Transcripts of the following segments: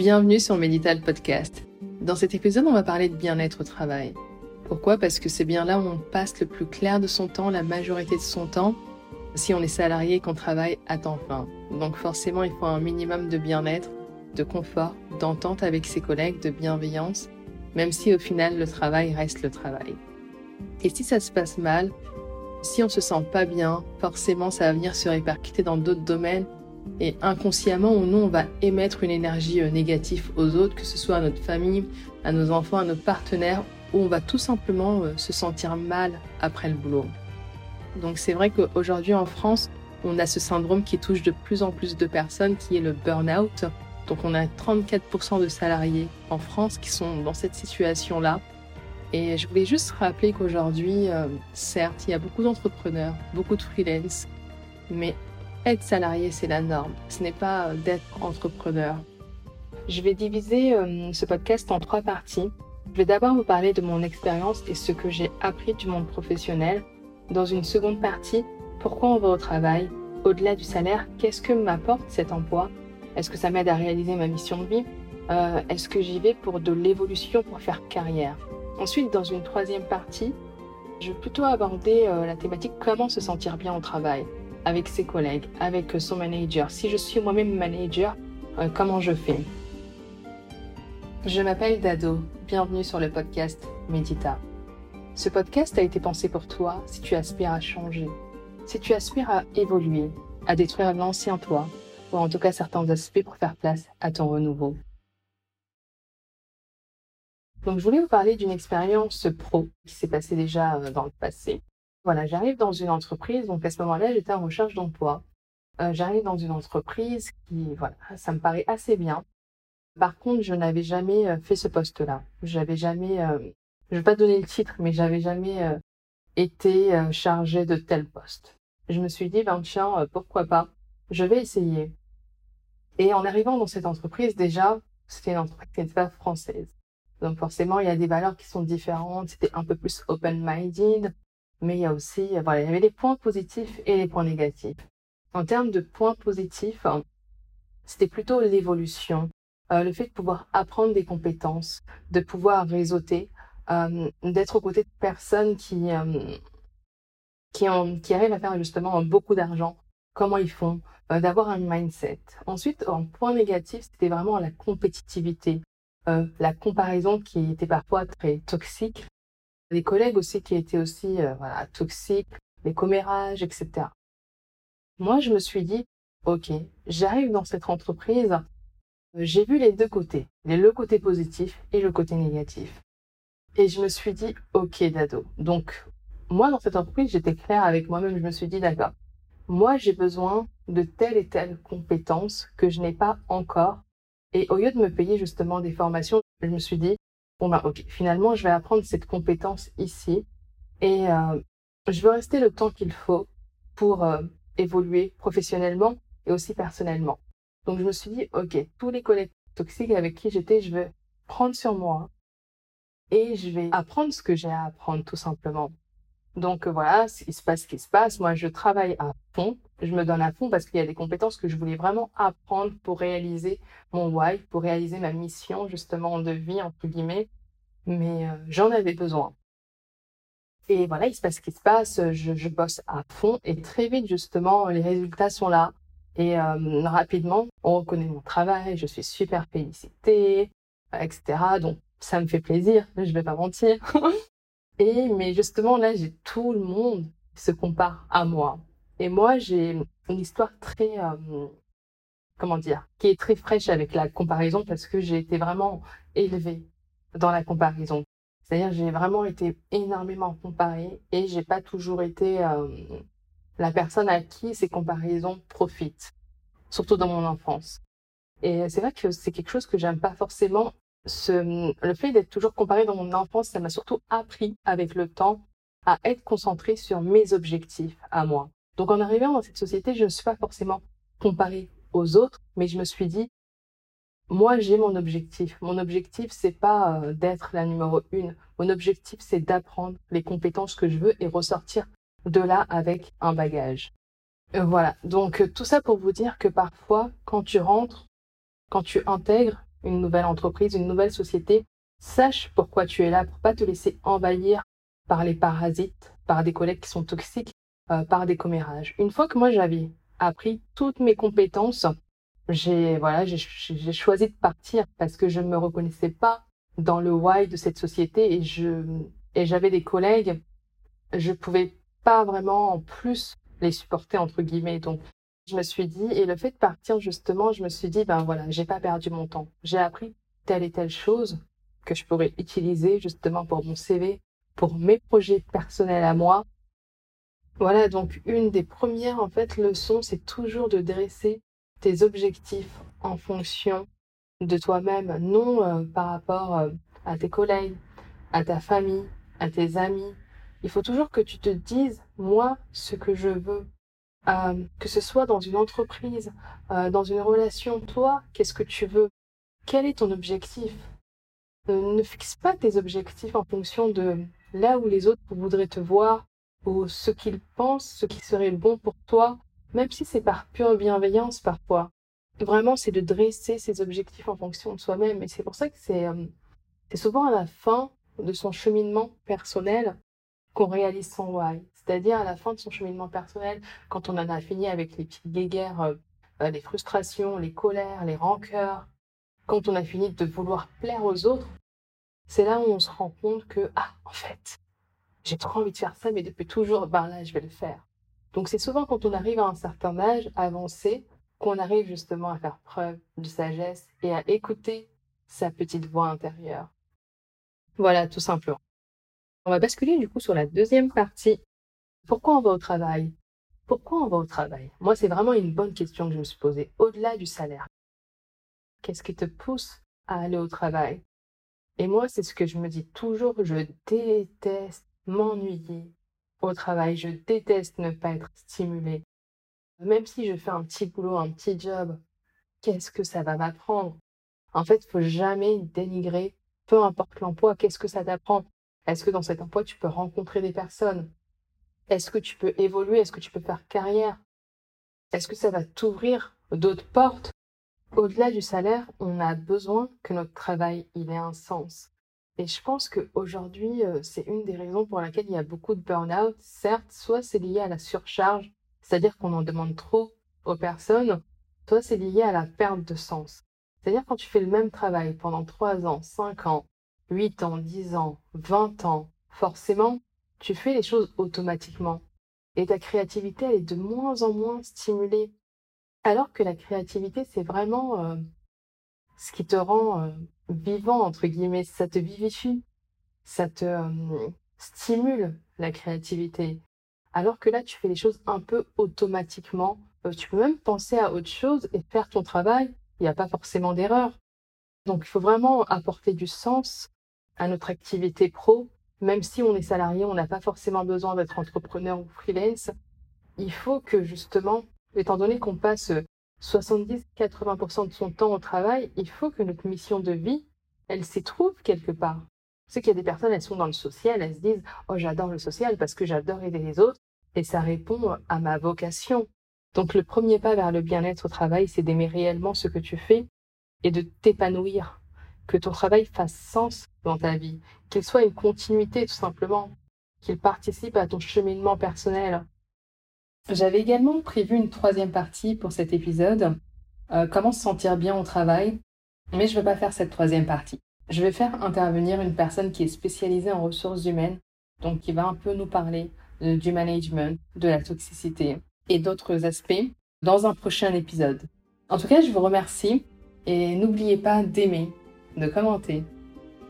Bienvenue sur Medital Podcast. Dans cet épisode, on va parler de bien-être au travail. Pourquoi? Parce que c'est bien là où on passe le plus clair de son temps, la majorité de son temps, si on est salarié et qu'on travaille à temps plein. Donc forcément, il faut un minimum de bien-être, de confort, d'entente avec ses collègues, de bienveillance, même si au final le travail reste le travail. Et si ça se passe mal, si on se sent pas bien, forcément ça va venir se répercuter dans d'autres domaines et inconsciemment ou non, on va émettre une énergie euh, négative aux autres, que ce soit à notre famille, à nos enfants, à nos partenaires, ou on va tout simplement euh, se sentir mal après le boulot. Donc c'est vrai qu'aujourd'hui en France, on a ce syndrome qui touche de plus en plus de personnes, qui est le burn-out. Donc on a 34% de salariés en France qui sont dans cette situation-là. Et je voulais juste rappeler qu'aujourd'hui, euh, certes, il y a beaucoup d'entrepreneurs, beaucoup de freelance, mais être salarié, c'est la norme. Ce n'est pas euh, d'être entrepreneur. Je vais diviser euh, ce podcast en trois parties. Je vais d'abord vous parler de mon expérience et ce que j'ai appris du monde professionnel. Dans une seconde partie, pourquoi on va au travail? Au-delà du salaire, qu'est-ce que m'apporte cet emploi? Est-ce que ça m'aide à réaliser ma mission de vie? Euh, Est-ce que j'y vais pour de l'évolution, pour faire carrière? Ensuite, dans une troisième partie, je vais plutôt aborder la thématique comment se sentir bien au travail avec ses collègues, avec son manager. Si je suis moi-même manager, euh, comment je fais? Je m'appelle Dado. Bienvenue sur le podcast Medita. Ce podcast a été pensé pour toi si tu aspires à changer, si tu aspires à évoluer, à détruire l'ancien toi, ou en tout cas certains aspects pour faire place à ton renouveau. Donc je voulais vous parler d'une expérience pro qui s'est passée déjà euh, dans le passé. Voilà, j'arrive dans une entreprise, donc à ce moment-là, j'étais en recherche d'emploi. Euh, j'arrive dans une entreprise qui, voilà, ça me paraît assez bien. Par contre, je n'avais jamais euh, fait ce poste-là. J'avais jamais, euh, je vais pas donner le titre, mais j'avais jamais euh, été chargé de tel poste. Je me suis dit, ben tiens, pourquoi pas Je vais essayer. Et en arrivant dans cette entreprise, déjà, c'était une entreprise qui n'était pas française. Donc forcément, il y a des valeurs qui sont différentes. C'était un peu plus open-minded mais il y a aussi, euh, voilà, il y avait les points positifs et les points négatifs. En termes de points positifs, hein, c'était plutôt l'évolution, euh, le fait de pouvoir apprendre des compétences, de pouvoir réseauter, euh, d'être aux côtés de personnes qui, qui, qui arrivent à faire justement beaucoup d'argent, comment ils font, d'avoir un mindset. Ensuite, en point négatif, c'était vraiment la compétitivité, la comparaison qui était parfois très toxique les collègues aussi qui étaient aussi euh, voilà, toxiques, les commérages, etc. Moi, je me suis dit, OK, j'arrive dans cette entreprise, j'ai vu les deux côtés, le côté positif et le côté négatif. Et je me suis dit, OK, Dado. Donc, moi, dans cette entreprise, j'étais claire avec moi-même, je me suis dit, d'accord, moi, j'ai besoin de telle et telle compétence que je n'ai pas encore. Et au lieu de me payer justement des formations, je me suis dit, bon bah ok, finalement je vais apprendre cette compétence ici et euh, je veux rester le temps qu'il faut pour euh, évoluer professionnellement et aussi personnellement. Donc je me suis dit ok, tous les collègues toxiques avec qui j'étais, je vais prendre sur moi et je vais apprendre ce que j'ai à apprendre tout simplement. Donc voilà, il se passe ce qui se passe. Moi, je travaille à fond, je me donne à fond parce qu'il y a des compétences que je voulais vraiment apprendre pour réaliser mon why, pour réaliser ma mission justement de vie entre guillemets. Mais euh, j'en avais besoin. Et voilà, il se passe ce qui se passe. Je, bosse à fond et très vite justement, les résultats sont là. Et euh, rapidement, on reconnaît mon travail, je suis super félicitée, etc. Donc ça me fait plaisir, je vais pas mentir. Et mais justement là, j'ai tout le monde se compare à moi. Et moi, j'ai une histoire très euh, comment dire, qui est très fraîche avec la comparaison parce que j'ai été vraiment élevée dans la comparaison. C'est-à-dire j'ai vraiment été énormément comparée et j'ai pas toujours été euh, la personne à qui ces comparaisons profitent, surtout dans mon enfance. Et c'est vrai que c'est quelque chose que j'aime pas forcément le fait d'être toujours comparé dans mon enfance, ça m'a surtout appris avec le temps à être concentré sur mes objectifs à moi. Donc en arrivant dans cette société, je ne suis pas forcément comparée aux autres, mais je me suis dit, moi j'ai mon objectif. Mon objectif, c'est pas euh, d'être la numéro une. Mon objectif, c'est d'apprendre les compétences que je veux et ressortir de là avec un bagage. voilà. Donc tout ça pour vous dire que parfois, quand tu rentres, quand tu intègres une nouvelle entreprise, une nouvelle société, sache pourquoi tu es là pour pas te laisser envahir par les parasites, par des collègues qui sont toxiques, euh, par des commérages. Une fois que moi j'avais appris toutes mes compétences, j'ai voilà, j'ai choisi de partir parce que je ne me reconnaissais pas dans le why de cette société et je et j'avais des collègues, je pouvais pas vraiment en plus les supporter entre guillemets. Donc je me suis dit et le fait de partir justement, je me suis dit ben voilà, j'ai pas perdu mon temps. J'ai appris telle et telle chose que je pourrais utiliser justement pour mon CV, pour mes projets personnels à moi. Voilà, donc une des premières en fait leçons, c'est toujours de dresser tes objectifs en fonction de toi-même, non euh, par rapport euh, à tes collègues, à ta famille, à tes amis. Il faut toujours que tu te dises, moi, ce que je veux. Euh, que ce soit dans une entreprise, dans une relation, toi, qu'est-ce que tu veux? Quel est ton objectif? Ne fixe pas tes objectifs en fonction de là où les autres voudraient te voir ou ce qu'ils pensent, ce qui serait bon pour toi, même si c'est par pure bienveillance parfois. Vraiment, c'est de dresser ses objectifs en fonction de soi-même. Et c'est pour ça que c'est euh, souvent à la fin de son cheminement personnel qu'on réalise son why. C'est-à-dire à la fin de son cheminement personnel, quand on en a fini avec les petites guéguerres, euh, euh, les frustrations, les colères, les rancœurs, quand on a fini de vouloir plaire aux autres, c'est là où on se rend compte que, ah, en fait, j'ai trop envie de faire ça, mais depuis toujours, ben là, je vais le faire. Donc c'est souvent quand on arrive à un certain âge avancé qu'on arrive justement à faire preuve de sagesse et à écouter sa petite voix intérieure. Voilà, tout simplement. On va basculer du coup sur la deuxième partie. Pourquoi on va au travail? Pourquoi on va au travail? Moi, c'est vraiment une bonne question que je me suis posée, au-delà du salaire. Qu'est-ce qui te pousse à aller au travail? Et moi, c'est ce que je me dis toujours, je déteste m'ennuyer au travail. Je déteste ne pas être stimulée. Même si je fais un petit boulot, un petit job, qu'est-ce que ça va m'apprendre? En fait, il faut jamais dénigrer, peu importe l'emploi, qu'est-ce que ça t'apprend? Est-ce que dans cet emploi, tu peux rencontrer des personnes? Est-ce que tu peux évoluer? Est-ce que tu peux faire carrière? Est-ce que ça va t'ouvrir d'autres portes? Au-delà du salaire, on a besoin que notre travail il ait un sens. Et je pense qu'aujourd'hui, euh, c'est une des raisons pour laquelle il y a beaucoup de burn-out. Certes, soit c'est lié à la surcharge, c'est-à-dire qu'on en demande trop aux personnes, soit c'est lié à la perte de sens. C'est-à-dire quand tu fais le même travail pendant 3 ans, 5 ans, 8 ans, 10 ans, 20 ans, forcément, tu fais les choses automatiquement. Et ta créativité, elle est de moins en moins stimulée. Alors que la créativité, c'est vraiment euh, ce qui te rend euh, vivant, entre guillemets, ça te vivifie, ça te euh, stimule la créativité. Alors que là, tu fais les choses un peu automatiquement. Euh, tu peux même penser à autre chose et faire ton travail. Il n'y a pas forcément d'erreur. Donc, il faut vraiment apporter du sens à notre activité pro. Même si on est salarié, on n'a pas forcément besoin d'être entrepreneur ou freelance. Il faut que justement, étant donné qu'on passe 70-80% de son temps au travail, il faut que notre mission de vie, elle s'y trouve quelque part. C'est qu'il y a des personnes, elles sont dans le social, elles se disent Oh, j'adore le social parce que j'adore aider les autres et ça répond à ma vocation. Donc, le premier pas vers le bien-être au travail, c'est d'aimer réellement ce que tu fais et de t'épanouir. Que ton travail fasse sens dans ta vie, qu'il soit une continuité tout simplement, qu'il participe à ton cheminement personnel, j'avais également prévu une troisième partie pour cet épisode, euh, comment se sentir bien au travail, mais je ne vais pas faire cette troisième partie. Je vais faire intervenir une personne qui est spécialisée en ressources humaines, donc qui va un peu nous parler du management, de la toxicité et d'autres aspects dans un prochain épisode. En tout cas, je vous remercie et n'oubliez pas d'aimer, de commenter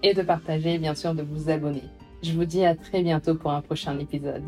et de partager, bien sûr, de vous abonner. Je vous dis à très bientôt pour un prochain épisode.